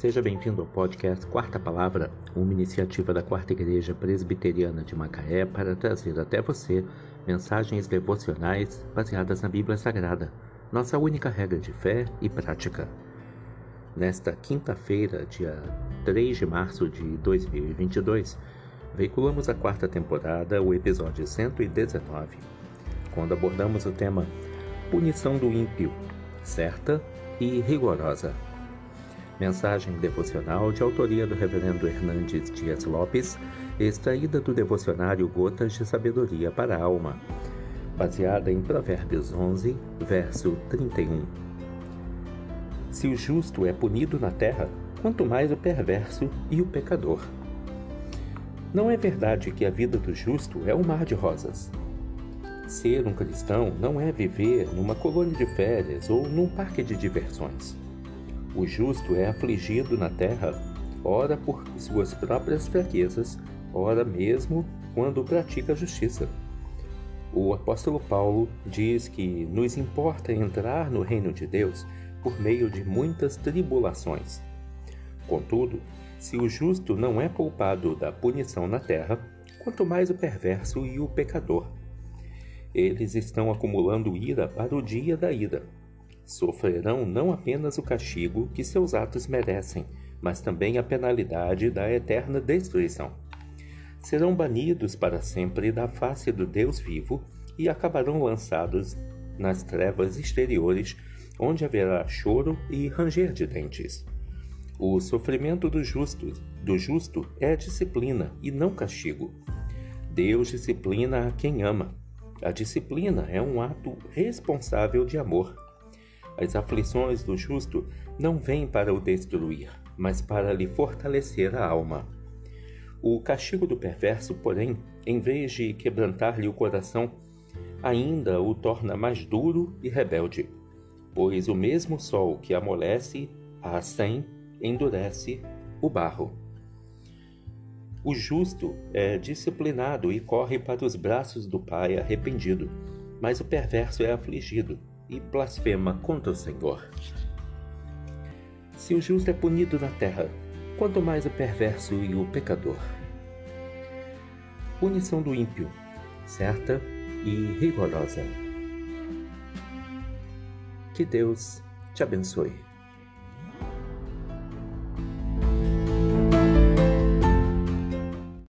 Seja bem-vindo ao podcast Quarta Palavra, uma iniciativa da Quarta Igreja Presbiteriana de Macaé para trazer até você mensagens devocionais baseadas na Bíblia Sagrada, nossa única regra de fé e prática. Nesta quinta-feira, dia 3 de março de 2022, veiculamos a quarta temporada, o episódio 119, quando abordamos o tema Punição do Ímpio, certa e rigorosa. Mensagem devocional de autoria do Reverendo Hernandes Dias Lopes, extraída do devocionário Gotas de Sabedoria para a Alma, baseada em Provérbios 11, verso 31. Se o justo é punido na terra, quanto mais o perverso e o pecador. Não é verdade que a vida do justo é um mar de rosas. Ser um cristão não é viver numa colônia de férias ou num parque de diversões. O justo é afligido na terra, ora por suas próprias fraquezas, ora mesmo quando pratica a justiça. O apóstolo Paulo diz que nos importa entrar no reino de Deus por meio de muitas tribulações. Contudo, se o justo não é poupado da punição na terra, quanto mais o perverso e o pecador. Eles estão acumulando ira para o dia da ira sofrerão não apenas o castigo que seus atos merecem, mas também a penalidade da eterna destruição. Serão banidos para sempre da face do Deus vivo e acabarão lançados nas trevas exteriores, onde haverá choro e ranger de dentes. O sofrimento do justo, do justo é disciplina e não castigo. Deus disciplina a quem ama. A disciplina é um ato responsável de amor. As aflições do justo não vêm para o destruir, mas para lhe fortalecer a alma. O castigo do perverso, porém, em vez de quebrantar-lhe o coração, ainda o torna mais duro e rebelde, pois o mesmo sol que amolece a sem endurece o barro. O justo é disciplinado e corre para os braços do Pai arrependido, mas o perverso é afligido e blasfema contra o Senhor. Se o justo é punido na terra, quanto mais o perverso e o pecador. Punição do ímpio, certa e rigorosa. Que Deus te abençoe.